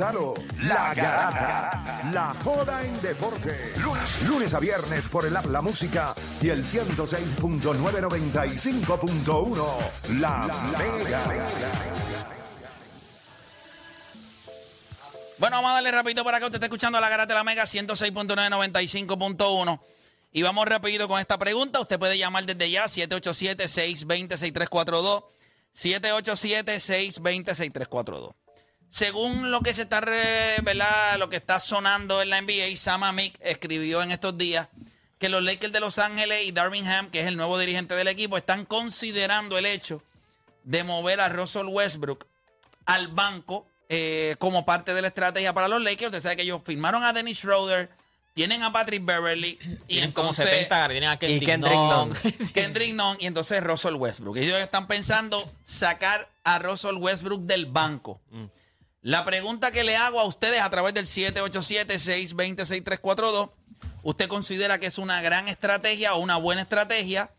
Claro, La Garata, la joda en deporte. Lunes, lunes a viernes por el app La Música y el 106.995.1. La, Mega. Bueno, vamos a darle rapidito para acá. Usted está escuchando la Garata de la Mega 106.995.1. Y vamos rapidito con esta pregunta. Usted puede llamar desde ya 787-620-6342. 787-620-6342. Según lo que se está, re- ¿verdad? Lo que está sonando en la NBA, Sam Amick escribió en estos días que los Lakers de Los Ángeles y Darvin Ham, que es el nuevo dirigente del equipo, están considerando el hecho de mover a Russell Westbrook al banco eh, como parte de la estrategia para los Lakers. Usted sabe que ellos firmaron a Dennis Schroeder, tienen a Patrick Beverly y Tienen como entonces 70, tienen a Kendrick. Nunn. Kendrick Nunn y entonces Russell Westbrook. Ellos están pensando sacar a Russell Westbrook del banco. La pregunta que le hago a ustedes a través del 787-620-6342, ¿usted considera que es una gran estrategia o una buena estrategia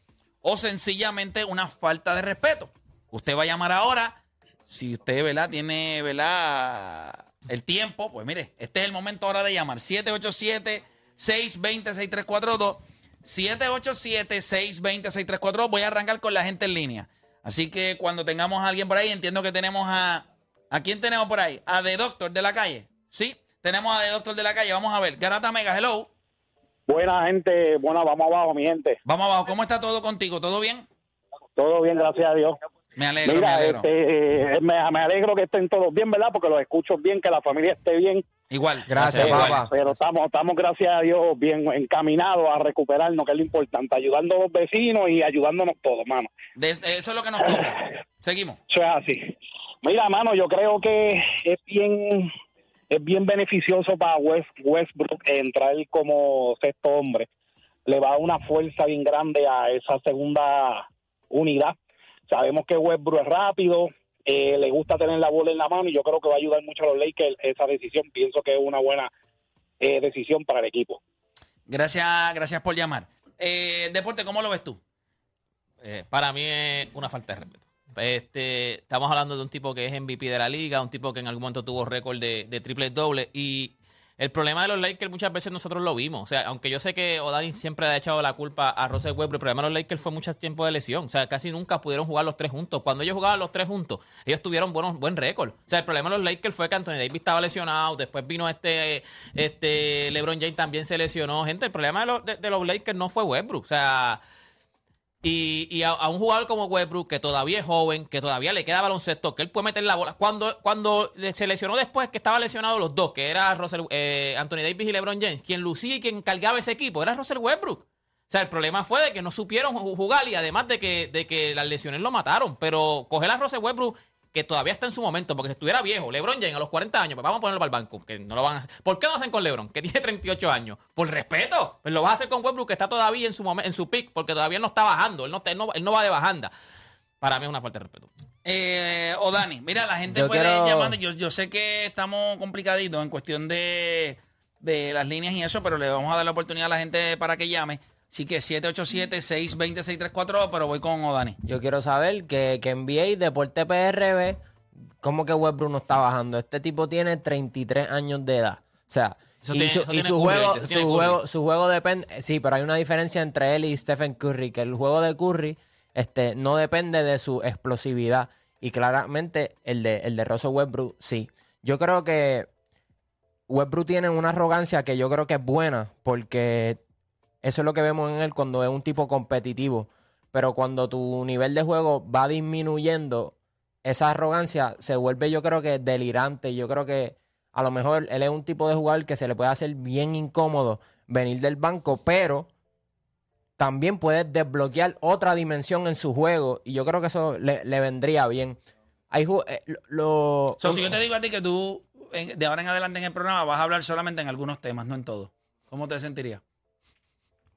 o sencillamente una falta de respeto? Usted va a llamar ahora. Si usted, ¿verdad? Tiene, ¿verdad? El tiempo, pues mire, este es el momento ahora de llamar. 787-620-6342. 787-620-6342. Voy a arrancar con la gente en línea. Así que cuando tengamos a alguien por ahí, entiendo que tenemos a. ¿A quién tenemos por ahí? A The Doctor de la calle. Sí, tenemos a The Doctor de la calle. Vamos a ver. Garata Mega, hello. Buena gente, bueno, vamos abajo, mi gente. Vamos abajo. ¿Cómo está todo contigo? ¿Todo bien? Todo bien, gracias a Dios. Me alegro, me Mira, alegro. este, eh, me, me alegro que estén todos bien, ¿verdad? Porque los escucho bien, que la familia esté bien. Igual. Gracias, igual. papá. Pero estamos, estamos, gracias a Dios, bien encaminados a recuperarnos, que es lo importante, ayudando a los vecinos y ayudándonos todos, mano. De- eso es lo que nos toca. Seguimos. Eso es así. Mira, mano, yo creo que es bien, es bien beneficioso para West, Westbrook entrar como sexto hombre. Le va a dar una fuerza bien grande a esa segunda unidad. Sabemos que Westbrook es rápido, eh, le gusta tener la bola en la mano y yo creo que va a ayudar mucho a los Lakers esa decisión. Pienso que es una buena eh, decisión para el equipo. Gracias, gracias por llamar. Eh, Deporte, ¿cómo lo ves tú? Eh, para mí es una falta de respeto. Este, estamos hablando de un tipo que es MVP de la liga, un tipo que en algún momento tuvo récord de, de triple doble y el problema de los Lakers muchas veces nosotros lo vimos. O sea, aunque yo sé que O'Dani siempre ha echado la culpa a Russell Westbrook, el problema de los Lakers fue mucho tiempo de lesión. O sea, casi nunca pudieron jugar los tres juntos. Cuando ellos jugaban los tres juntos, ellos tuvieron buenos, buen récord. O sea, el problema de los Lakers fue que Anthony Davis estaba lesionado, después vino este, este LeBron James también se lesionó. Gente, el problema de los, de- los Lakers no fue Westbrook. O sea, y, y a, un jugador como Westbrook, que todavía es joven, que todavía le queda baloncesto, que él puede meter la bola. Cuando, cuando se lesionó después, que estaban lesionados los dos, que era Russell, eh, Anthony Davis y LeBron James, quien lucía y quien cargaba ese equipo, era Russell Westbrook. O sea, el problema fue de que no supieron ju- jugar y además de que, de que las lesiones lo mataron. Pero coger a Russell Westbrook, que todavía está en su momento, porque si estuviera viejo, LeBron James a los 40 años, pues vamos a ponerlo para el banco, que no lo van a hacer. ¿Por qué no lo hacen con LeBron, que tiene 38 años? Por respeto. Pues lo vas a hacer con Westbrook, que está todavía en su momen- en su pick, porque todavía no está bajando, él no, él no, él no va de bajanda. Para mí es una falta de respeto. Eh, o Dani, mira, la gente Yo puede quiero- llamando. Yo, yo sé que estamos complicaditos en cuestión de, de las líneas y eso, pero le vamos a dar la oportunidad a la gente para que llame. Así que 787-620-634, pero voy con Odani. Yo quiero saber que, que NBA, Deporte PRB, ¿cómo que Westbrook no está bajando? Este tipo tiene 33 años de edad. O sea, Eso y, tiene- su, eso y tiene su Curry, juego, su juego, su juego depende. Sí, pero hay una diferencia entre él y Stephen Curry, que el juego de Curry este, no depende de su explosividad. Y claramente el de, el de Russell Westbrook, sí. Yo creo que Westbrook tiene una arrogancia que yo creo que es buena, porque eso es lo que vemos en él cuando es un tipo competitivo. Pero cuando tu nivel de juego va disminuyendo, esa arrogancia se vuelve, yo creo que delirante. Yo creo que a lo mejor él es un tipo de jugador que se le puede hacer bien incómodo venir del banco, pero también puede desbloquear otra dimensión en su juego. Y yo creo que eso le, le vendría bien. Hay eh, lo, So, si yo te digo a ti que tú, de ahora en adelante en el programa, vas a hablar solamente en algunos temas, no en todos, ¿cómo te sentirías?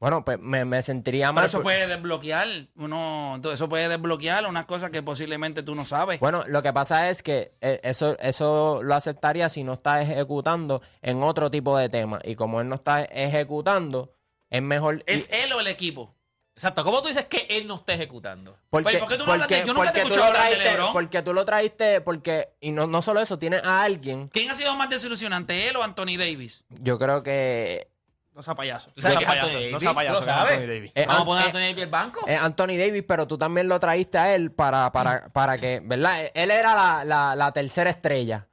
Bueno, pues me, me sentiría Pero mal. eso por- puede desbloquear, uno, entonces eso puede desbloquear unas cosas que posiblemente tú no sabes. Bueno, lo que pasa es que eh, eso, eso lo aceptaría si no está ejecutando en otro tipo de tema. Y como él no está ejecutando, es mejor. ¿Es y- él o el equipo? Exacto. ¿Cómo tú dices que él no está ejecutando? Porque, Oye, ¿por qué tú no hablas de- yo nunca te he porque tú escuchado lo hablar de LeBron. Porque tú lo traíste, porque, y no, no solo eso, tienes a alguien, ¿Quién ha sido más desilusionante, él o Anthony Davis? yo creo que No sea payaso. ¿Tú No sea payaso. Anthony No sea payaso. Anthony Davis. Eh, Vamos a poner a eh, Anthony Davis el banco. es Anthony Davis, pero tú también lo traíste a él para, para, para que, ¿verdad? Él era la, la, la tercera estrella.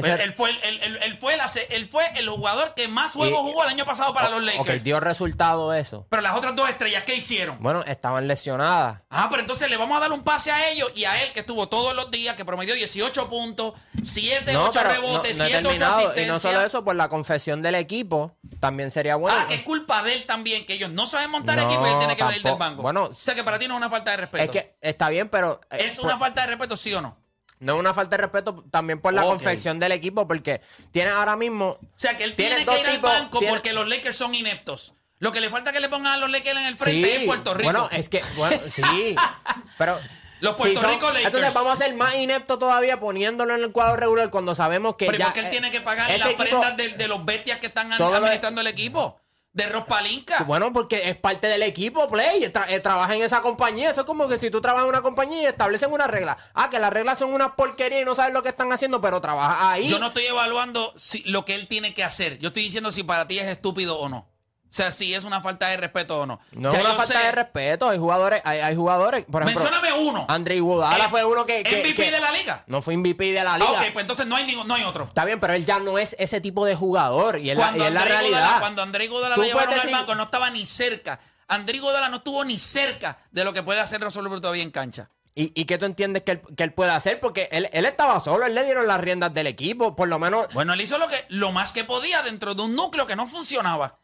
Pues, ese, Pues él, fue el, él- él- él fue la él fue el jugador que más juegos Y- jugó el año pasado para los ok, Lakers. dio resultado eso. Pero las otras dos estrellas, ¿qué hicieron? Bueno, estaban lesionadas. Ah, pero entonces le vamos a dar un pase a ellos y a él que estuvo todos los días, que promedió 18 puntos, 7, No, 8 pero no, rebotes, no he 7, 8 terminado. asistencias. Y no solo eso, pues la confesión del equipo también sería buena. Ah, que es culpa de él también, que ellos no saben montar No, equipo y él tiene que venir del tampoco. banco. Bueno, o sea que para ti no es una falta de respeto. es que está bien, pero... eh, ¿Es pues, una falta de respeto, sí o no? No es una falta de respeto también por la Ok. confección del equipo, porque tienes ahora mismo... O sea que él tiene dos que ir tipos- al banco porque los Lakers son ineptos. Lo que le falta que le pongan a los Lakers en el frente es Puerto Rico. Bueno, es que, bueno, sí, pero... Los Puerto son- Rico Lakers. Entonces vamos a ser más ineptos todavía poniéndolo en el cuadro regular cuando sabemos que Pero ¿y ya... por qué él eh, tiene que pagar ese las equipo- prendas de, de los bestias que están Todo lo- administrando el equipo? De Rospalinka. Bueno, porque es parte del equipo, Play. Tra- eh, trabaja en esa compañía. Eso es como que si tú trabajas en una compañía y establecen una regla. Ah, que las reglas son una porquería y no sabes lo que están haciendo, pero trabajas ahí. Yo no estoy evaluando si, lo que él tiene que hacer. Yo estoy diciendo si para ti es estúpido o no. O sea, si es una falta de respeto o no. No Ya es una yo falta sé. de respeto. Hay jugadores, hay, hay jugadores. Por ejemplo, Mencióname uno. Andre Iguodala Eh, fue uno que, que- MVP que- de la liga. No fue MVP de la Ah, liga. ok, pues entonces no hay, ningún- no hay otro. Está bien, pero él ya no es ese tipo de jugador. Y es la, y es la André realidad. Cuando André Iguodala Tú lo llevaron puedes al decir- banco, no estaba ni cerca. André Iguodala no estuvo ni cerca de lo que puede hacer Russell Westbrook todavía en cancha. ¿Y, y qué tú entiendes que él, que él puede hacer? Porque él, él estaba solo, él le dieron las riendas del equipo, por lo menos. Bueno, él hizo lo, que, lo más que podía dentro de un núcleo que no funcionaba.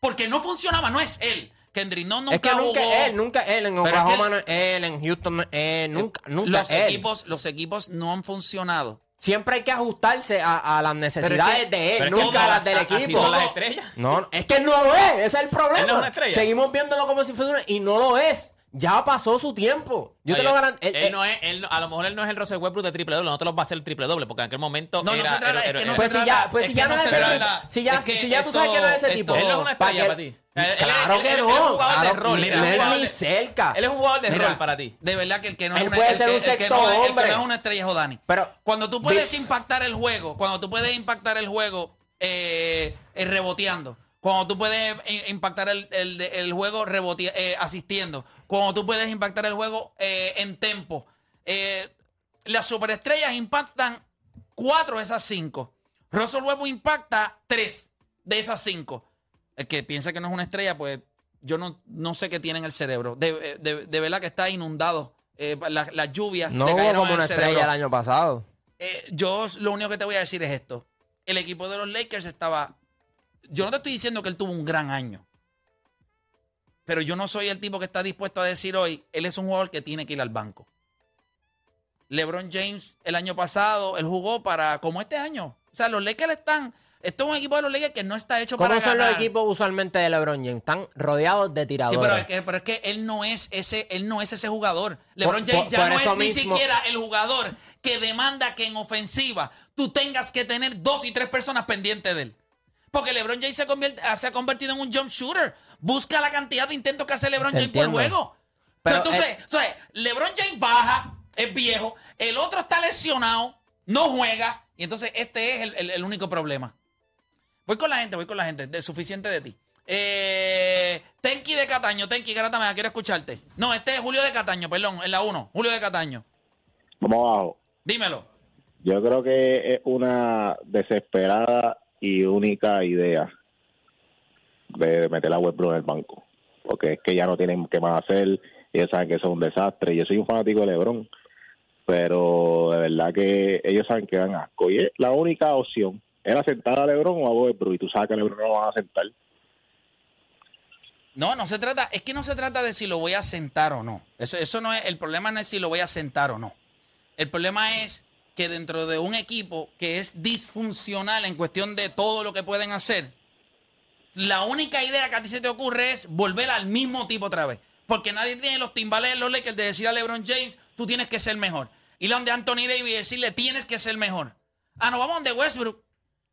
Porque no funcionaba, no es él. Kendrick no nunca es que nunca jugó. él, nunca él. En Pero es que Oklahoma no es él, en Houston no es él, nunca, nunca los él. equipos, los equipos no han funcionado. Siempre hay que ajustarse a, a las necesidades que- de él, nunca a las del así equipo. son las estrellas. No, no, es que él no lo es, ese es el problema. Él no es una estrella. Seguimos viéndolo como si fuera una, y no lo es. Ya pasó su tiempo. Yo te lo garantizo. Él, no es, él no- a lo mejor él no es el Russell Westbrook de triple doble, no te los va a hacer el triple doble, porque en aquel momento No, no era, se trata, era- es que no Pues se si trata, ya- pues es si ya no es se ese tipo. Si ya- Es que si ya tú sabes que no es ese tipo. Él no es una ¿Para estrella para ti. Claro que no. Él es un jugador de rol. ni- él es no un es jugador ni de- cerca. Él es un jugador de rol para ti. De verdad que el que no es una- puede el ser que- un el sexto no es- El hombre. que no es una estrella es Jodani. Pero- cuando tú puedes impactar el juego, cuando tú puedes impactar el juego eh, eh, reboteando, cuando tú puedes eh, impactar el, el- el juego rebote- eh, asistiendo, cuando tú puedes impactar el juego eh, en tempo, eh, las superestrellas impactan cuatro de esas cinco. Russell Westbrook impacta tres de esas cinco. El que piensa que no es una estrella, pues yo no, no sé qué tiene en el cerebro. De, de- de verdad que está inundado. Eh, la- las lluvias No hubo como una el estrella cerebro. el año pasado. Yo lo único que te voy a decir es esto. El equipo de los Lakers estaba... Yo no te estoy diciendo que él tuvo un gran año. Pero yo no soy el tipo que está dispuesto a decir hoy, él es un jugador que tiene que ir al banco. LeBron James el año pasado, él jugó para como este año. O sea, los Lakers están... Esto es un equipo de los Lakers que no está hecho ¿Cómo para son ganar. los equipos usualmente de LeBron James? Están rodeados de Sí, tiradores. pero es, que, pero es que él no es ese, él no es ese jugador. LeBron Por- James por- ya por no es ni siquiera el jugador que demanda que en ofensiva tú tengas que tener dos y tres personas pendientes de él. Porque LeBron James se, convierte- ah, se ha convertido en un jump shooter. Busca la cantidad de intentos que hace LeBron Te James por entiendo. juego. Pero, entonces, entonces, LeBron James baja, es viejo, el otro está lesionado, no juega, y entonces este es el, el- el único problema. Voy con la gente, voy con la gente, de suficiente de ti. Eh, Tenki de Cataño, Tenki, Garata, quiero escucharte. No, este es Julio de Cataño, perdón, en la 1, Julio de Cataño. Vamos abajo. Dímelo. Yo creo que es una desesperada y única idea de meter a Westbrook en el banco. Porque es que ya no tienen qué más hacer. Ellos saben que eso es un desastre. Yo soy un fanático de LeBron. Pero de verdad que ellos saben que dan asco. Y la única opción era sentar a LeBron o a Westbrook. Y tú sabes que a LeBron no lo van a sentar. No, no se trata, es que no se trata de si lo voy a sentar o no. Eso, eso no es, el problema no es si lo voy a sentar o no. El problema es que dentro de un equipo que es disfuncional en cuestión de todo lo que pueden hacer, la única idea que a ti se te ocurre es volver al mismo tipo otra vez. Porque nadie tiene los timbales de los Lakers de decir a LeBron James, tú tienes que ser mejor. Y donde Anthony Davis y decirle, tienes que ser mejor. Ah, no, vamos donde Westbrook.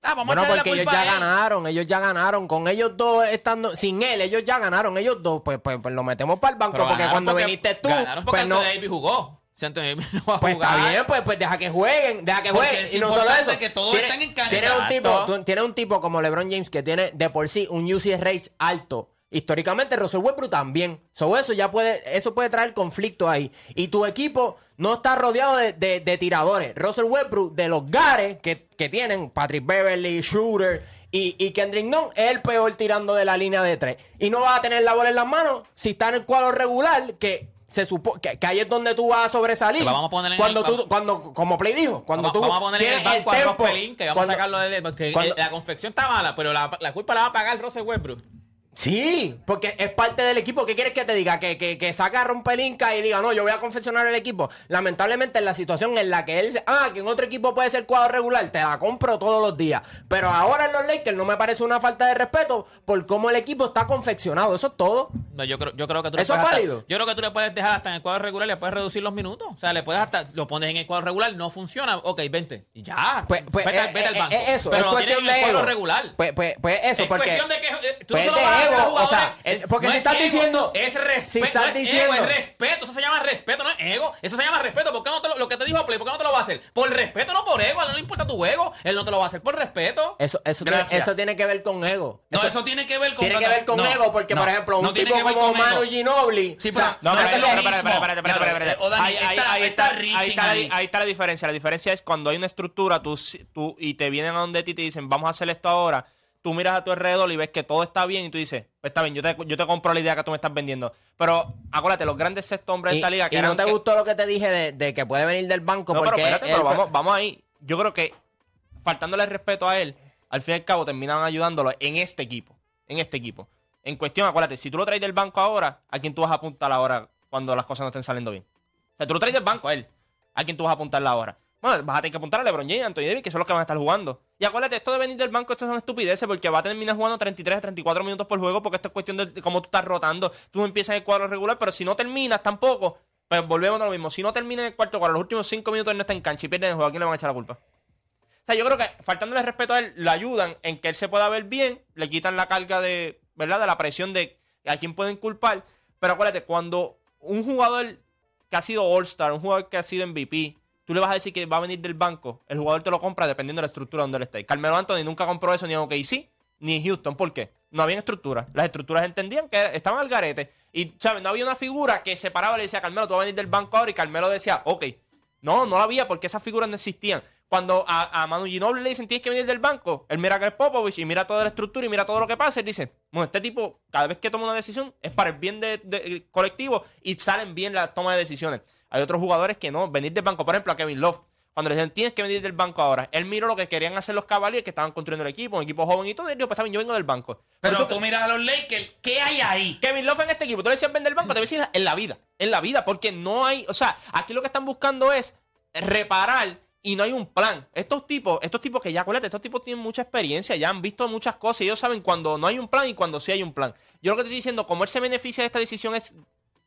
Ah, vamos Bueno, a echarle porque la ellos ya ganaron, ellos ya ganaron. Con ellos dos estando, sin él, ellos ya ganaron. Ellos dos, pues, pues, pues lo metemos para el banco. Pero porque cuando porque- viniste tú, Ganaron porque pues no. Anthony Davis jugó. Si Anthony Davis no va a Pues jugar. está bien, pues, pues deja que jueguen, deja que Porque jueguen. es Y no solo eso. que todos tiene- en cancha. Tiene un, tipo, tiene un tipo como LeBron James que tiene de por sí un UCS race alto. Históricamente, Russell Westbrook también. So, eso ya puede, eso puede traer conflicto ahí. Y tu equipo no está rodeado de, de- de tiradores. Russell Westbrook, de los gares que, que tienen, Patrick Beverly, Shooter y, y Kendrick Nunn, es el peor tirando de la línea de tres. Y no vas a tener la bola en las manos si está en el cuadro regular, que se supo que, que ahí es donde tú vas a sobresalir. Lo vamos a poner en cuando el- tú, vamos- cuando, como Play dijo, cuando vamos, tú vamos a poner en el banco a Ross tempo, Pelín, que vamos cuando- a sacarlo de porque cuando- eh, la confección está mala, pero la, la culpa la va a pagar Russell Westbrook. Sí, porque es parte del equipo. ¿Qué quieres que te diga? Que, que, que saca a Rompelinca y diga, no, yo voy a confeccionar el equipo. Lamentablemente, en la situación en la que él dice, ah, que en otro equipo puede ser cuadro regular, te la compro todos los días. Pero ahora en los Lakers no me parece una falta de respeto por cómo el equipo está confeccionado. Eso es todo. No, yo creo, yo creo que tú le ¿Eso es hasta- válido? yo creo que tú le puedes dejar hasta en el cuadro regular, le puedes reducir los minutos. O sea, le puedes hasta, lo pones en el cuadro regular, no funciona, ok, vente. Y ya. Pues, pues, vete, eh, vete al eh, banco. eh, eso, pero es cuestión en el cuadro regular. Pues, pues, pues eso, es porque. cuestión de que eh, tú pues no se vas a ego, los o jugadores. sea, es- porque No si es estás ego, diciendo- es respeto, si estás no es diciendo- ego, es respeto, eso se llama respeto, no es ego, eso se llama respeto. ¿Por qué no te lo, lo que te dijo Play, por qué no te lo va a hacer? Por respeto, no por ego, a él no le importa tu ego, él no te lo va a hacer por respeto. Eso, eso, tiene, eso tiene que ver con ego. No, eso, tiene que ver con tiene que ver con no, ego, porque, no, por ejemplo, un no tiene tipo como. Manu Ginobili. Sí, o sea, pero No, Ahí- está- ahí está está- reaching ahí está la diferencia. La diferencia es cuando hay una estructura tú, y te vienen a donde ti y te dicen, vamos a hacer esto ahora. Tú miras a tu alrededor y ves que todo está bien y tú dices, pues está bien, yo te, yo te compro la idea que tú me estás vendiendo. Pero acuérdate, los grandes sexto hombres de esta liga que y no te que- gustó lo que te dije de, de que puede venir del banco No, pero porque espérate, él- pero vamos, vamos ahí. Yo creo que faltándole el respeto a él, al fin y al cabo terminan ayudándolo en este equipo. En este equipo. En cuestión, acuérdate, si tú lo traes del banco ahora, ¿a quién tú vas a apuntar ahora cuando las cosas no estén saliendo bien? O sea, tú lo traes del banco a él. ¿A quién tú vas a apuntarla ahora? Bueno, vas a tener que apuntar a LeBron James, Anthony Davis, que son los que van a estar jugando. Y acuérdate, esto de venir del banco, esto son estupideces, porque va a terminar jugando 33 a 34 minutos por juego, porque esto es cuestión de cómo tú estás rotando. Tú empiezas en el cuadro regular, pero si no terminas tampoco, pues volvemos a lo mismo. Si no terminas en el cuarto cuadro, los últimos 5 minutos no está en cancha y pierden el juego, ¿a quién le van a echar la culpa? O sea, yo creo que faltándole respeto a él, le ayudan en que él se pueda ver bien, le quitan la carga de, ¿verdad? De la presión de a quién pueden culpar. Pero acuérdate, cuando un jugador que ha sido All-Star, un jugador que ha sido MVP, tú le vas a decir que va a venir del banco, el jugador te lo compra dependiendo de la estructura donde él esté. Carmelo Anthony nunca compró eso ni en OKC, ni en Houston. ¿Por qué? No había estructura. Las estructuras entendían que estaban al garete. Y, ¿sabes? No había una figura que se paraba y le decía Carmelo, tú vas a venir del banco ahora. Y Carmelo decía, ok. No, no la había porque esas figuras no existían. Cuando a, Manu Ginobili le dicen tienes que venir del banco, él mira a Greg Popovich y mira toda la estructura y mira todo lo que pasa y dice, bueno, este tipo cada vez que toma una decisión es para el bien de, de- colectivo y salen bien las tomas de decisiones. Hay otros jugadores que no, venir del banco, por ejemplo a Kevin Love. Cuando le dicen tienes que venir del banco ahora, él miró lo que querían hacer los Cavaliers que estaban construyendo el equipo, un equipo joven y todo, y él dijo, pues bien, yo vengo del banco. Pero tú- tú miras a los Lakers, ¿qué hay ahí? Kevin Love en este equipo, tú le decías vender el banco, te decías en la vida, en la vida, porque no hay, o sea, aquí lo que están buscando es reparar y no hay un plan. Estos tipos, estos tipos que ya, acuérdate, estos tipos tienen mucha experiencia, ya han visto muchas cosas y ellos saben cuando no hay un plan y cuando sí hay un plan. Yo lo que te estoy diciendo, como él se beneficia de esta decisión es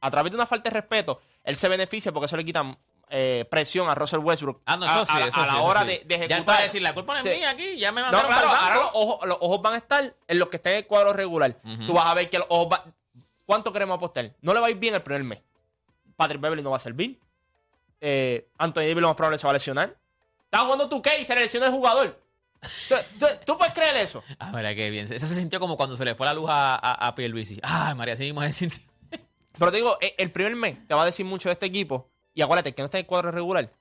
a través de una falta de respeto, él se beneficia porque eso le quita eh, presión a Russell Westbrook Ah, no, a, eso sí, a- eso a sí, la hora sí. de, de Ya él ejecutar. puede decir, la culpa no es Sí. mía aquí, ya me No, mandaron claro, para el ahora los banco. ojos, los ojos van a estar en los que estén en el cuadro regular. Tú vas a ver que los ojos va- ¿Cuánto queremos apostar? No le va a ir bien el primer mes. Patrick Beverly no va a servir. Eh, Anthony Davis lo más probable se va a lesionar. Estás jugando tu y se le lesiona el jugador. ¿Tú, tú- tú puedes creer eso? Ah, mira qué bien. Eso se sintió como cuando se le fue la luz a, a, a Pierluisi. Ay, María, así mismo se sintió. Pero te digo, eh, el primer mes te va a decir mucho de este equipo. Y acuérdate que no está en el cuadro regular.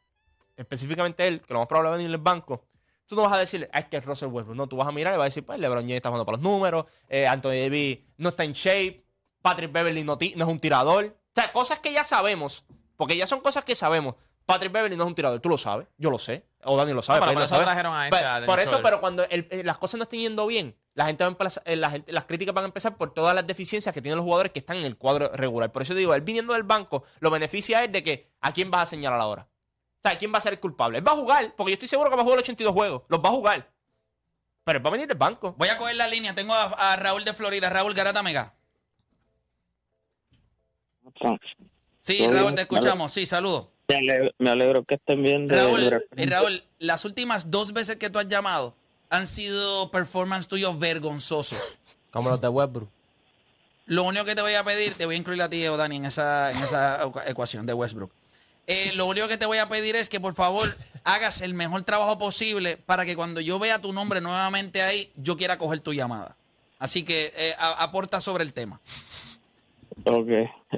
Específicamente él, que lo más probable va a venir en el banco. Tú no vas a decirle, ah, es que es Russell Westbrook. No, tú vas a mirar y vas a decir, pues LeBron James está jugando para los números. eh, Anthony Davis no está en shape. Patrick Beverly no, no es un tirador. O sea, cosas que ya sabemos. Porque ya son cosas que sabemos. Patrick Beverly no es un tirador. Tú lo sabes. Yo lo sé. O Dani lo sabe. No, pero por lo eso sabe. trajeron a Pe- esta Dennis Por eso, pero cuando el- eh, las cosas no estén yendo bien, la gente va a empezar- eh, la gente, las críticas van a empezar por todas las deficiencias que tienen los jugadores que están en el cuadro regular. Por eso digo, él viniendo del banco, lo beneficia él de que a quién vas a señalar ahora. O sea, quién va a ser el culpable. Él va a jugar, porque yo estoy seguro que va a jugar los 82 juegos. Los va a jugar. Pero él va a venir del banco. Voy a coger la línea. Tengo a, a Raúl de Florida. Raúl Garata Mega. Sí, Raúl, te escuchamos. Sí, saludos. Me alegro, me alegro que estén bien. de- Raúl, eh, Raúl, las últimas dos veces que tú has llamado, han sido performance tuyos vergonzosos. Como los de Westbrook. Lo único que te voy a pedir, te voy a incluir a ti, o Dani, en esa, en esa ecuación de Westbrook. Eh, lo único que te voy a pedir es que por favor hagas el mejor trabajo posible para que cuando yo vea tu nombre nuevamente ahí, yo quiera coger tu llamada. Así que eh, a- aporta sobre el tema. Ok.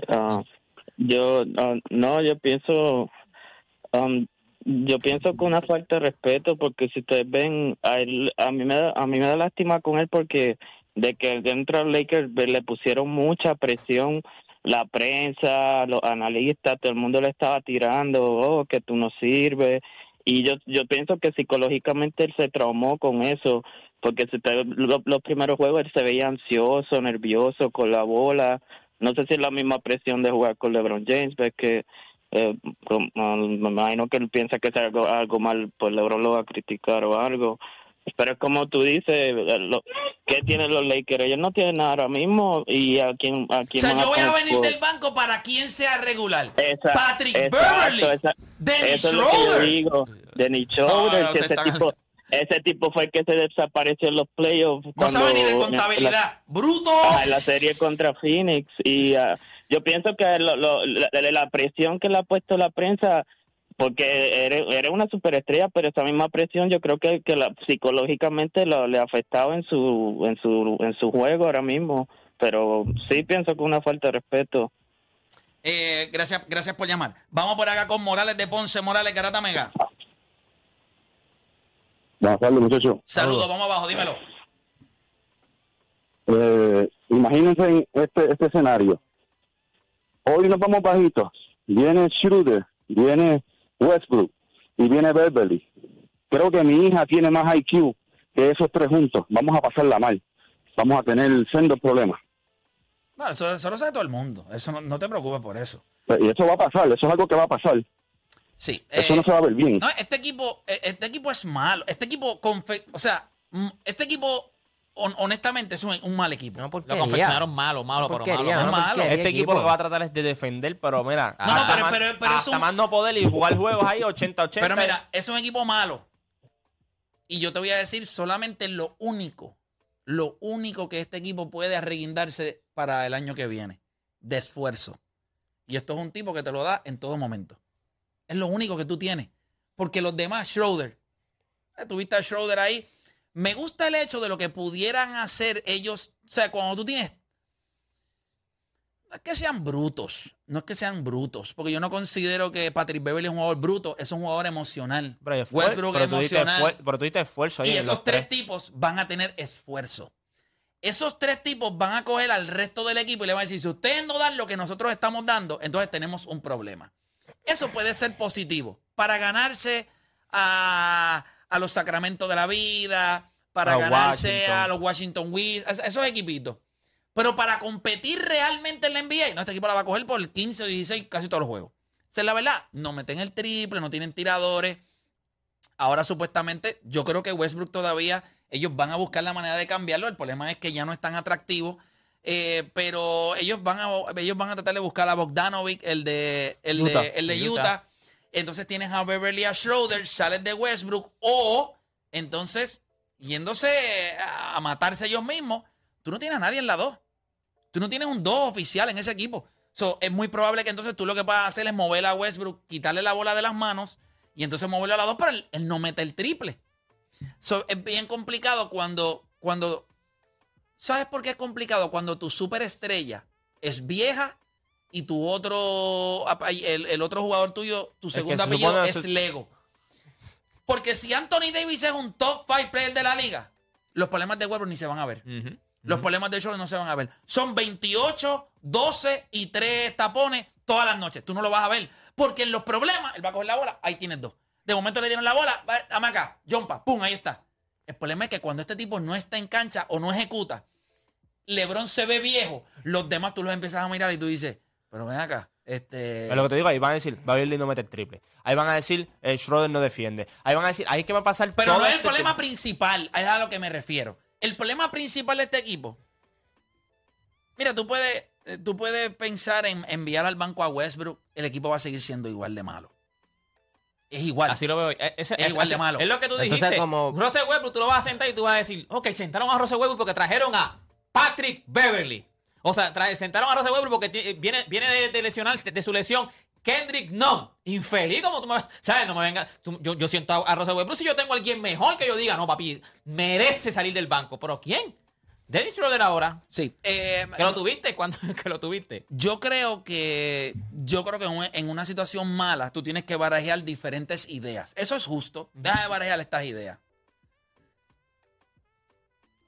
ah, yo, ah, no, yo pienso, um, yo pienso con una falta de respeto porque si ustedes ven, a, él- a mí me da, a mí me da lástima con él porque de que dentro de Lakers le pusieron mucha presión la prensa, los analistas, todo el mundo le estaba tirando, oh, que tú no sirves. Y yo, yo pienso que psicológicamente él se traumó con eso, porque si usted- lo- los primeros juegos él se veía ansioso, nervioso con la bola. No sé si es la misma presión de jugar con LeBron James, ves que eh, ah, me imagino que él piensa que es algo, algo mal, pues LeBron lo va a criticar o algo. Pero es como tú dices, eh, lo, ¿qué tienen los Lakers? Ellos no tienen nada ahora mismo y a quién, a O quién sea, van yo voy a venir por- del banco para quien sea regular. Esa- Patrick exacto, Beverly, esa- Dennis Schroeder. Dennis Schroeder, no, ese están- tipo, ese tipo fue el que se desapareció en los playoffs. No cuando- sabe ni de la- contabilidad. ¡Bruto! En la serie contra Phoenix y ah, yo pienso que lo- lo- la, la presión que le ha puesto la prensa porque eres, eres una superestrella pero esa misma presión yo creo que, que la, psicológicamente lo, le ha afectado en su en su en su juego ahora mismo pero sí pienso que una falta de respeto Eh, gracias, gracias por llamar. Vamos por acá con Morales de Ponce. Morales, Garata Mega. Buenas tardes, muchachos. Saludos, vamos abajo, dímelo. Eh, imagínense en este, este escenario. Hoy nos vamos bajitos. Viene Schroeder, viene Westbrook y viene Beverly. Creo que mi hija tiene más IQ que esos tres juntos. Vamos a pasarla mal. Vamos a tener sendos problemas. No, eso, eso lo sabe todo el mundo. Eso no, no te preocupes por eso. Y eso va a pasar, eso es algo que va a pasar. Sí. Eso eh, no se va a ver bien. No, este equipo, eh, este equipo es malo. Este equipo, confe- o sea, mm, este equipo, hon- honestamente, es un, un mal equipo. Una Lo confeccionaron malo, malo, pero malo. No, porquería, Este equipo lo que va a tratar es de defender, pero mira, No, no, hasta, pero- más, pero- pero es hasta un- más no poder y jugar juegos ahí 80-80. Pero mira, es un equipo malo. Y yo te voy a decir solamente lo único, lo único que este equipo puede arreguindarse para el año que viene, de esfuerzo. Y esto es un tipo que te lo da en todo momento. Es lo único que tú tienes. Porque los demás, Schroeder, eh, tuviste a Schroeder ahí. Me gusta el hecho de lo que pudieran hacer ellos. O sea, cuando tú tienes no es que sean brutos, no es que sean brutos, porque yo no considero que Patrick Beverly es un jugador bruto, es un jugador emocional. Pero, Westbrook pero emocional. pero tú diste esfuerzo ahí Y esos tres tipos van a tener esfuerzo. Esos tres tipos van a coger al resto del equipo y le van a decir, si ustedes no dan lo que nosotros estamos dando, entonces tenemos un problema. Eso puede ser positivo para ganarse a, a los sacramentos de la vida, para A ganarse Washington. a los Washington Wizards, esos equipitos. Pero para competir realmente en la NBA, no, este equipo la va a coger por 15 o 16 casi todos los juegos. Esa es la verdad. No meten el triple, no tienen tiradores. Ahora supuestamente, yo creo que Westbrook todavía, ellos van a buscar la manera de cambiarlo. El problema es que ya no es tan atractivo. Eh, pero ellos van a ellos van a tratar de buscar a Bogdanovic, el de el Utah. de, el de Utah. Utah. Entonces tienes a Beverly a Schroeder, sales de Westbrook o entonces yéndose a a matarse ellos mismos, tú no tienes a nadie en la 2. Tú no tienes un 2 oficial en ese equipo. So, es muy probable que entonces tú lo que vas a hacer es mover a Westbrook, quitarle la bola de las manos y entonces moverlo a la 2 para él, él no mete el triple. So, es bien complicado cuando, cuando. ¿Sabes por qué es complicado? Cuando tu superestrella es vieja y tu otro. El, el otro jugador tuyo, tu segundo se apellido es Lego. Porque si Anthony Davis es un top 5 player de la liga, los problemas de Westbrook ni se van a ver. Los problemas de Jordan no se van a ver. Son 28, 12 y 3 tapones todas las noches. Tú no lo vas a ver. Porque en los problemas, él va a coger la bola, ahí tienes dos. De momento le dieron la bola, dame acá, jumpa, pum, ahí está. El problema es que cuando este tipo no está en cancha o no ejecuta, LeBron se ve viejo, los demás tú los empiezas a mirar y tú dices, pero ven acá, este... Es lo que te digo, ahí van a decir, Beverly no mete el triple. Ahí van a decir, eh, Schroeder no defiende. Ahí van a decir, ahí es que va a pasar Pero todo no es el este problema tema. principal, es a lo que me refiero. El problema principal de este equipo. Mira, tú puedes, eh, tú puedes pensar en enviar al banco a Westbrook, el equipo va a seguir siendo igual de malo. Es igual. Así lo veo. Eh, ese- Es igual de malo. Es lo que tú Entonces, dijiste. como- Russell Westbrook, tú lo vas a sentar y tú vas a decir, ok, sentaron a Russell Westbrook porque trajeron a Patrick Beverly. O sea, trae- sentaron a Russell Westbrook porque ti- viene, viene de, de lesionar, de, su lesión. Kendrick no. Infeliz como tú me... ¿Sabes? No me venga... tú- yo, yo siento a, a Westbrook si yo tengo a alguien mejor que yo diga, no, papi, merece salir del banco. ¿Pero quién? Dennis Schroeder ahora. Sí. Eh, Que lo tuviste cuando que lo tuviste. Yo creo que yo creo que en un- en una situación mala tú tienes que barajear diferentes ideas. Eso es justo. Deja de barajear estas ideas.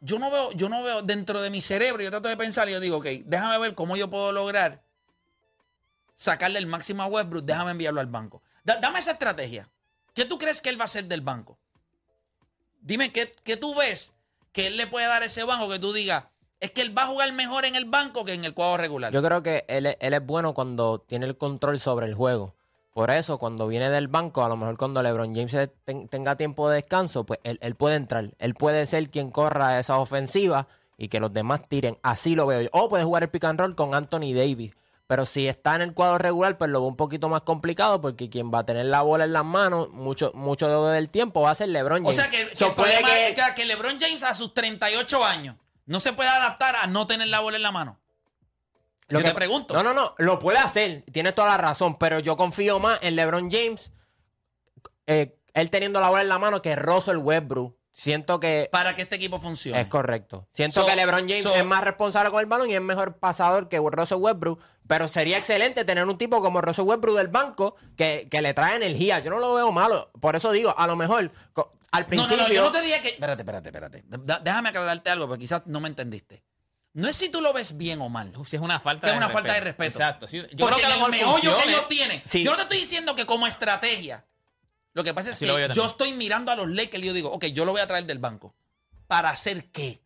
Yo no veo, yo no veo dentro de mi cerebro, yo trato de pensar y yo digo, ok, déjame ver cómo yo puedo lograr sacarle el máximo a Westbrook, déjame enviarlo al banco. Da- dame esa estrategia. ¿Qué tú crees que él va a hacer del banco? Dime, ¿qué, qué tú ves que él le puede dar ese banco que tú digas, es que él va a jugar mejor en el banco que en el cuadro regular? Yo creo que él, él es bueno cuando tiene el control sobre el juego. Por eso, cuando viene del banco, a lo mejor cuando LeBron James ten- tenga tiempo de descanso, pues él, él puede entrar. Él puede ser quien corra esa ofensiva y que los demás tiren. Así lo veo yo. O puede jugar el pick and roll con Anthony Davis. Pero si está en el cuadro regular, pues lo veo un poquito más complicado porque quien va a tener la bola en las manos mucho, mucho del tiempo va a ser LeBron O James. sea que, que So, el puede que- es que, que LeBron James a sus 38 años no se puede adaptar a no tener la bola en la mano. Lo Yo que- te pregunto. No, no, no, lo puede hacer, tienes toda la razón, pero yo confío más en LeBron James, eh, él teniendo la bola en la mano, que Russell Westbrook. Siento que Para que este equipo funcione. es correcto. Siento So- que LeBron James so- es más responsable con el balón y es mejor pasador que Russell Westbrook, pero sería excelente tener un tipo como Russell Westbrook del banco que, que le trae energía. Yo no lo veo malo, por eso digo, a lo mejor al principio... no, no, yo no te dije que. Espérate, espérate, espérate. Déjame aclararte algo, porque quizás no me entendiste. No es si tú lo ves bien o mal. Si es una falta Es de una respeto. falta de respeto. Exacto. sí. Yo porque creo que el mejor meollo que ellos tienen. Sí. Yo no te estoy diciendo que como estrategia. Lo que pasa es Así que yo estoy mirando a los Lakers y yo digo, ok, yo lo voy a traer del banco. ¿Para hacer qué?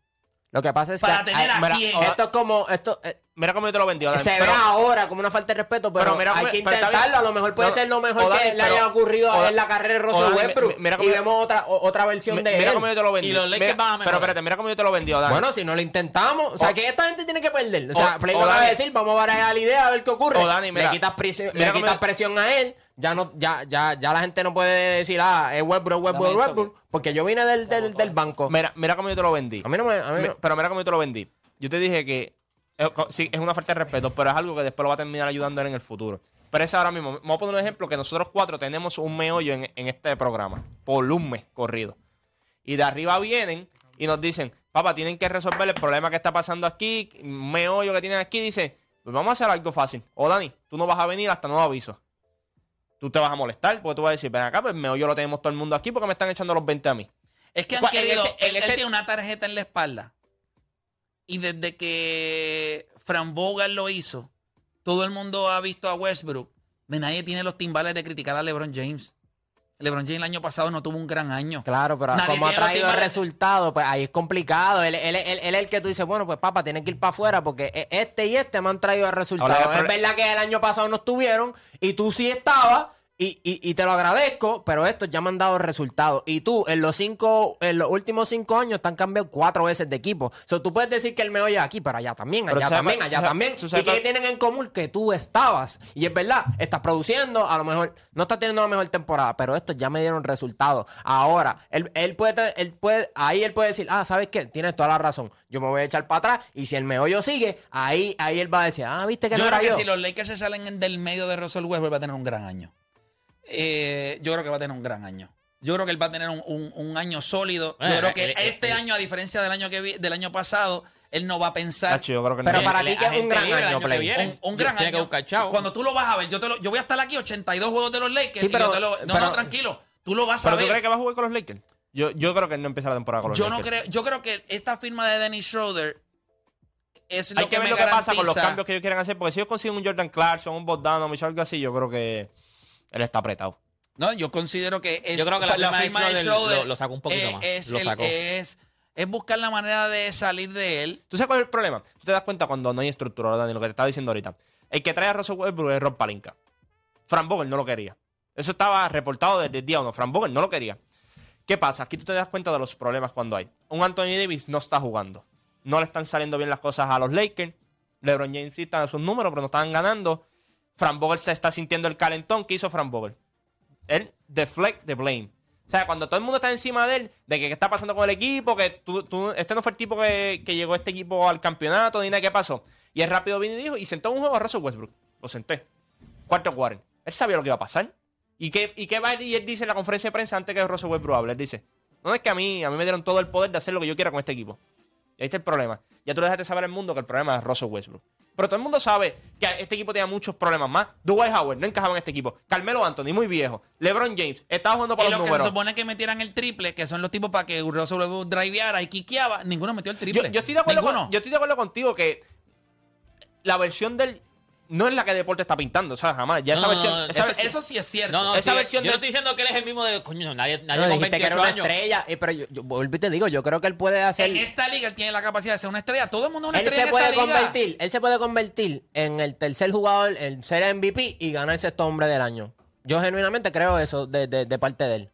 Lo que pasa es Para que tener a mira, quién. esto es como... Esto, eh, Mira cómo yo te lo vendí. Dani. Se Pero- ve ahora como una falta de respeto, pero, Pero mira hay que pero está bien. intentarlo. A lo mejor puede No, ser lo mejor Dani, que le haya ocurrido o- en la carrera de Russell Westbrook. mi- mira y cómo- vemos otra, o- otra versión Mi- de mira él. cómo yo te lo vendí. Y los Mira- van a. Pero espérate, mira cómo yo te lo vendí, Dani. Bueno, si no lo intentamos, o sea, que esta gente tiene que perder. O sea, Play de Dani- decir, vamos a barajar la idea a ver qué ocurre. O Dani, mira, le quitas, presión a él, ya no, ya, ya, ya la gente no puede decir, ah, es Westbrook, Westbrook, Westbrook, porque yo vine del, del, del banco. Mira, mira cómo yo te lo vendí. A mí no me, a mí no- Pero mira cómo yo te lo vendí. Yo te dije que eh, sí, es una falta de respeto, pero es algo que después lo va a terminar ayudando él en el futuro. Pero es ahora mismo. Vamos a poner un ejemplo que nosotros cuatro tenemos un meollo en, en este programa. Por un mes corrido. Y de arriba vienen y nos dicen, papá, tienen que resolver el problema que está pasando aquí, un meollo que tienen aquí. Dice, pues vamos a hacer algo fácil. O Dani, tú no vas a venir hasta nuevo aviso. Tú te vas a molestar porque tú vas a decir, ven acá, pues el meollo lo tenemos todo el mundo aquí porque me están echando los 20 a mí. Es que han Pues, en querido. ese- él, tiene una tarjeta en la espalda. Y desde que Fran Bogan lo hizo, todo el mundo ha visto a Westbrook. De nadie tiene los timbales de criticar a LeBron James. LeBron James el año pasado no tuvo un gran año. Claro, pero Nadie como ha traído timbales- resultados, pues ahí es complicado. Él, él- él- él es el que tú dices, bueno, pues papá, tiene que ir para afuera porque e- este y este me han traído resultados. Ahora, es verdad que el año pasado no estuvieron y tú sí estabas y, y- y te lo agradezco, pero estos ya me han dado resultados. Y tú, en los cinco, en los últimos cinco años, te han cambiado cuatro veces de equipo. So, tú puedes decir que él me oye aquí, pero allá también, allá también, allá también. ¿Y qué tienen en común? Que tú estabas. Y es verdad, estás produciendo, a lo mejor no estás teniendo la mejor temporada, pero estos ya me dieron resultados. Ahora, él, él puede, él puede, ahí él puede decir, ah, ¿sabes qué? Tienes toda la razón. Yo me voy a echar para atrás y si el meollo sigue, ahí, ahí él va a decir, ah, viste que Yo no creo era que yo. si los Lakers se salen en- del medio de Russell Westbrook va a tener un gran año. Eh, yo creo que va a tener un gran año. Yo creo que él va a tener un, un- un año sólido. Yo Eh, creo que el- el- este el- año, a diferencia del año que vi- del año pasado, él no va a pensar Nacho, yo creo que Pero no. para ti que es un gran año, Play. un, un gran Tiene año. que buscar chavo. Cuando tú lo vas a ver, yo, te lo- yo voy a estar aquí 82 juegos de los Lakers. Sí, y yo pero- te lo- no, pero- no, tranquilo. Tú lo vas a ¿Pero tú ver. crees que va a jugar con los Lakers? Yo, yo creo que él no empieza la temporada con los Yo no Lakers. creo, yo creo que esta firma de Dennis Schroeder es lo Hay que, que ver me lo que pasa con los cambios que ellos quieren hacer. Porque si ellos consiguen un Jordan Clarkson, un Bogdanovich o algo así, yo creo que él está apretado. No, yo considero que es, Yo creo que la firma de firma de Schroeder lo- lo sacó un poquito eh, más. Es, Lo el- es, es buscar la manera de salir de él. ¿Tú sabes cuál es el problema? Tú te das cuenta cuando no hay estructura, Dani, lo que te estaba diciendo ahorita. El que trae a Russell Westbrook es Rob Palinka. Frank Vogel no lo quería. Eso estaba reportado desde el día uno. Frank Vogel no lo quería. ¿Qué pasa? Aquí tú te das cuenta de los problemas cuando hay. Un Anthony Davis no está jugando. No le están saliendo bien las cosas a los Lakers. LeBron James sí está en sus números, pero no están ganando. Frank Vogel se está sintiendo el calentón que hizo Frank Vogel. él deflect the blame. O sea, cuando todo el mundo está encima de él, de que qué está pasando con el equipo, que tú, tú- este no fue el tipo que, que llegó este equipo al campeonato, ni nada, ¿qué pasó? Y él rápido vino y dijo, y sentó un juego a Russell Westbrook. Lo senté. Cuarto Warren. Él sabía lo que iba a pasar. ¿Y qué, y qué va y él dice en la conferencia de prensa antes que Russell Westbrook hable? Él dice, no es que a mí, a mí me dieron todo el poder de hacer lo que yo quiera con este equipo. Ahí está el problema. Ya tú le dejaste saber al mundo que el problema es Russell Westbrook. Pero todo el mundo sabe que este equipo tenía muchos problemas más. Dwight Howard no encajaba en este equipo. Carmelo Anthony, muy viejo. LeBron James estaba jugando por Y los los que se supone que metieran el triple, que son los tipos para que Russell Westbrook driveara y quiqueaba, ninguno metió el triple. Yo, yo estoy de acuerdo con- yo estoy de acuerdo contigo que la versión del. No es la que Deporte está pintando, o sea, jamás. Ya esa No, versión. no, esa eso, sí es cierto. No, no, Esa sí, versión yo de- no estoy diciendo que él es el mismo de. Coño, nadie, nadie con dijiste que era 28 una años. estrella, eh, pero yo, yo y te digo, yo creo que él puede hacer... En esta liga él tiene la capacidad de ser una estrella. Todo el mundo es una Él estrella se en puede liga. convertir, él se puede convertir en el tercer jugador, en ser MVP y ganar el sexto hombre del año. Yo genuinamente creo eso de, de- de parte de él.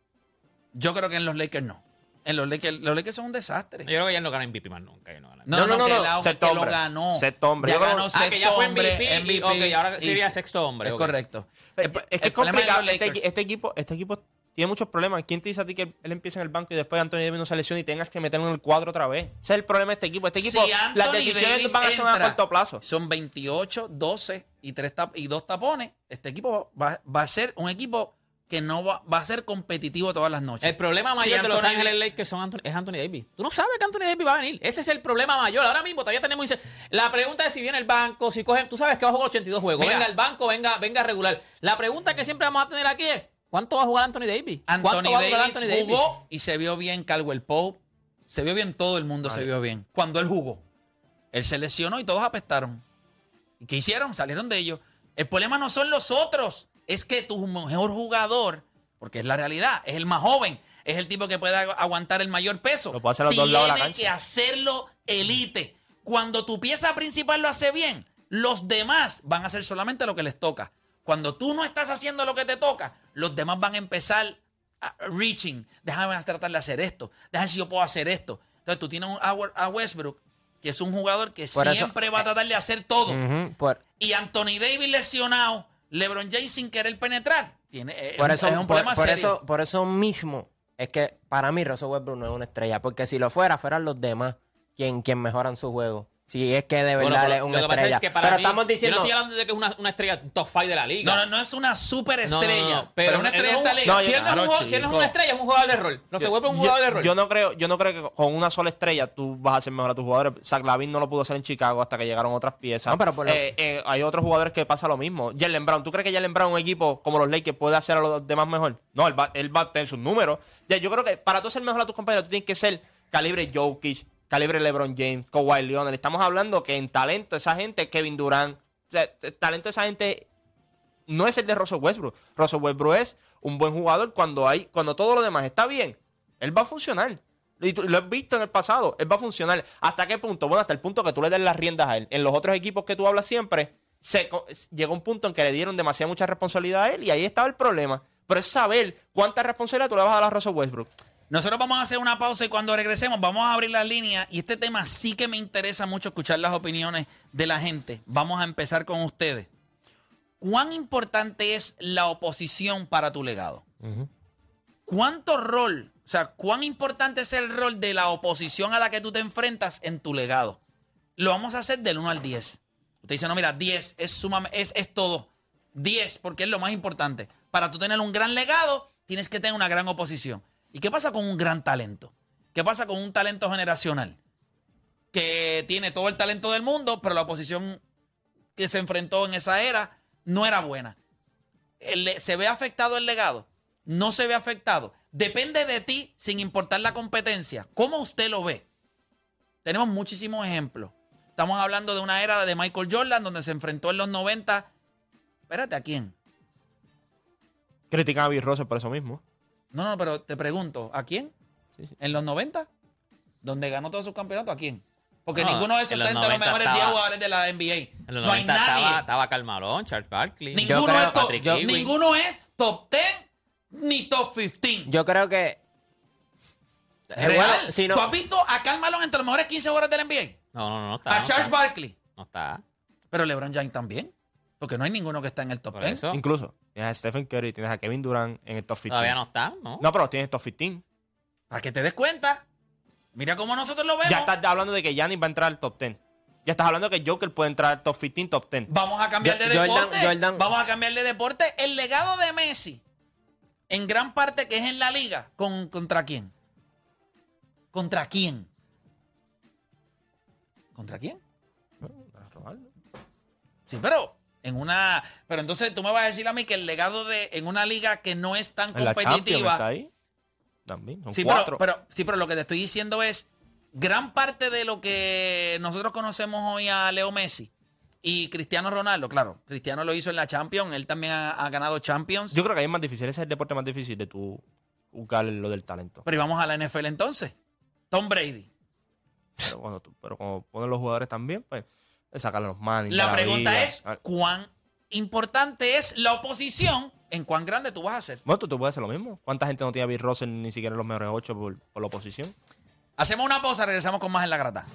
Yo creo que en los Lakers no. En los Lakers, los Lakers son un desastre. Yo creo que ya no gana MVP más nunca. ya no gana. No, No, no, no, sexto que lo hombre. ganó. Sexto hombre. Ya ganó Ah, sexto que ya fue hombre, MVP, y- ok, ahora sería sexto hombre, Es correcto. Es, El- es que es complicado. Este, este equipo, este equipo tiene muchos problemas. ¿Quién te dice a ti que él empieza en el banco y después Anthony Davis no se lesiona y tengas que meterlo en el cuadro otra vez? Ese es el problema de este equipo. Este equipo, Si las decisiones Davis van a ser a corto plazo. Son 28, 12 y, tres tap- y dos tapones. Este equipo va, va a ser un equipo que no va, va a ser competitivo todas las noches. El problema Si mayor de Los Anthony Ángeles Lakers son Anthony- es Anthony Davis. Tú no sabes que Anthony Davis va a venir. Ese es el problema mayor. Ahora mismo todavía tenemos... La pregunta es si viene el banco, si coge... Tú sabes que va a jugar 82 juegos. Mira. venga el banco, venga, venga regular. La pregunta que siempre vamos a tener aquí es... ¿Cuánto va a jugar Anthony Davis? Anthony ¿Cuánto va a jugar Davis Anthony Davis? jugó y se vio bien Caldwell Pope. Se vio bien, todo el mundo se vio bien. Cuando él jugó, él se lesionó y todos apestaron. ¿Y qué hicieron? Salieron de ellos. El problema no son los otros. Es que tu mejor jugador, porque es la realidad, es el más joven, es el tipo que puede agu- aguantar el mayor peso. Lo puede hacer a los dos lados de la cancha. que hacerlo elite. Cuando tu pieza principal lo hace bien, los demás van a hacer solamente lo que les toca. Cuando tú no estás haciendo lo que te toca, los demás van a empezar a- reaching. Déjame tratar de hacer esto. Déjame ver si yo puedo hacer esto. Entonces tú tienes un- a Westbrook, que es un jugador que Por eso- siempre va a tratar de hacer todo. Ujú, por, Y Anthony Davis lesionado, LeBron James sin querer penetrar. Tiene, es, por un- eso, es un por- problema por serio. eso, por eso mismo es que para mí Russell Westbrook no es una estrella, porque si lo fuera, fueran los demás quien, quien mejoran su juego. Si es que de Bueno, verdad pero es una lo que pasa estrella. es que para pero mí, estamos Yo diciendo... no estoy hablando de que es una, una estrella top 5 de la liga. No, no, no es una no, no, pero, una estrella de un- liga. Si él no es un Claro, jugador- si él no es chico. una estrella, es un jugador de rol. No se vuelve un Yo- jugador de rol. Yo no creo, yo no creo que con una sola estrella tú vas a hacer mejor a tus jugadores. Zach Lavin no lo pudo hacer en Chicago hasta que llegaron otras piezas. No, pero por lo- Eh, eh, hay otros jugadores que pasa lo mismo. Jalen Brown, ¿tú crees que Jalen Brown, un equipo como los Lakers, puede hacer a los demás mejor? No, él va, él va a tener sus números. Ya, yo creo que para tú ser mejor a tus compañeros, tú tienes que ser calibre Jokic, calibre LeBron James, Kawhi Leonard. Estamos hablando que en talento esa gente, Kevin Durant, o sea, el talento de esa gente no es el de Russell Westbrook. Russell Westbrook es un buen jugador cuando hay, cuando todo lo demás está bien. Él va a funcionar. Lo has visto en el pasado. Él va a funcionar. ¿Hasta qué punto? Bueno, hasta el punto que tú le des las riendas a él. En los otros equipos que tú hablas siempre, se, llegó un punto en que le dieron demasiada mucha responsabilidad a él y ahí estaba el problema. Pero es saber cuánta responsabilidad tú le vas a dar a Russell Westbrook. Nosotros vamos a hacer una pausa y cuando regresemos vamos a abrir las líneas y este tema sí que me interesa mucho escuchar las opiniones de la gente. Vamos a empezar con ustedes. ¿Cuán importante es la oposición para tu legado? ¿Cuánto rol, o sea, cuán importante es el rol de la oposición a la que tú te enfrentas en tu legado? Lo vamos a hacer del 1 al 10. Usted dice, no, mira, 10 es, sumamente, es, es todo. 10 porque es lo más importante. Para tú tener un gran legado, tienes que tener una gran oposición. ¿Y qué pasa con un gran talento? ¿Qué pasa con un talento generacional? Que tiene todo el talento del mundo, pero la oposición que se enfrentó en esa era no era buena. ¿Se ve afectado el legado? ¿No se ve afectado? Depende de ti sin importar la competencia. ¿Cómo usted lo ve? Tenemos muchísimos ejemplos. Estamos hablando de una era de Michael Jordan donde se enfrentó en los 90. Espérate, ¿a quién? Critican a Bill Russell por eso mismo. No, no, pero te pregunto, ¿a quién? Sí, sí. ¿En los 90? Donde ganó todos sus campeonatos, ¿a quién? Porque No, ninguno de esos en está los entre los 90 mejores 10 estaba- jugadores de la NBA. En los no hay 90 estaba, nadie. estaba Carmalón, Charles Barkley. Ninguno, creo- es top, Patrick yo- Ewing. ninguno es top 10 ni top 15. Yo creo que... Real. bueno, si no- ¿Tú has visto a Karl Malone entre los mejores 15 jugadores de la NBA? No, no, no, no está. A no Charles está. Barkley. No está. Pero LeBron James también. Porque no hay ninguno que está en el top Por 10. eso. Incluso tienes a Stephen Curry, tienes a Kevin Durant en el top 15. Todavía no está, ¿no? No, pero los tienes en el top 15. Para que te des cuenta. Mira cómo nosotros lo vemos. Ya estás hablando de que Giannis va a entrar al top 10. Ya estás hablando de que Joker puede entrar al top 15, top 10. Vamos a cambiar de Jordan- deporte. Jordan- Vamos a cambiar de deporte. El legado de Messi, en gran parte que es en la liga, ¿con, ¿contra quién? ¿Contra quién? ¿Contra quién? Sí, pero en una. Pero entonces tú me vas a decir a mí que el legado de. En una liga que no es tan En la Champions está competitiva. ahí. También, son Sí cuatro. pero, pero, sí, pero lo que te estoy diciendo es. Gran parte de lo que nosotros conocemos hoy a Leo Messi y Cristiano Ronaldo, claro, Cristiano lo hizo en la Champions, él también ha, ha ganado Champions. Yo creo que ahí es más difícil. Ese es el deporte más difícil de tu buscar lo del talento. pero y vamos a la NFL entonces. Tom Brady. Pero cuando, tú- pero cuando ponen los jugadores también, pues, es sacarle los manis. La pregunta vida. es: Ah, ¿cuán importante es la oposición en cuán grande tú vas a ser? Bueno, tú, tú puedes hacer lo mismo. ¿Cuánta gente no tiene a Bill Russell ni siquiera en los mejores ocho por, por la oposición? Hacemos una pausa, regresamos con más en la grata.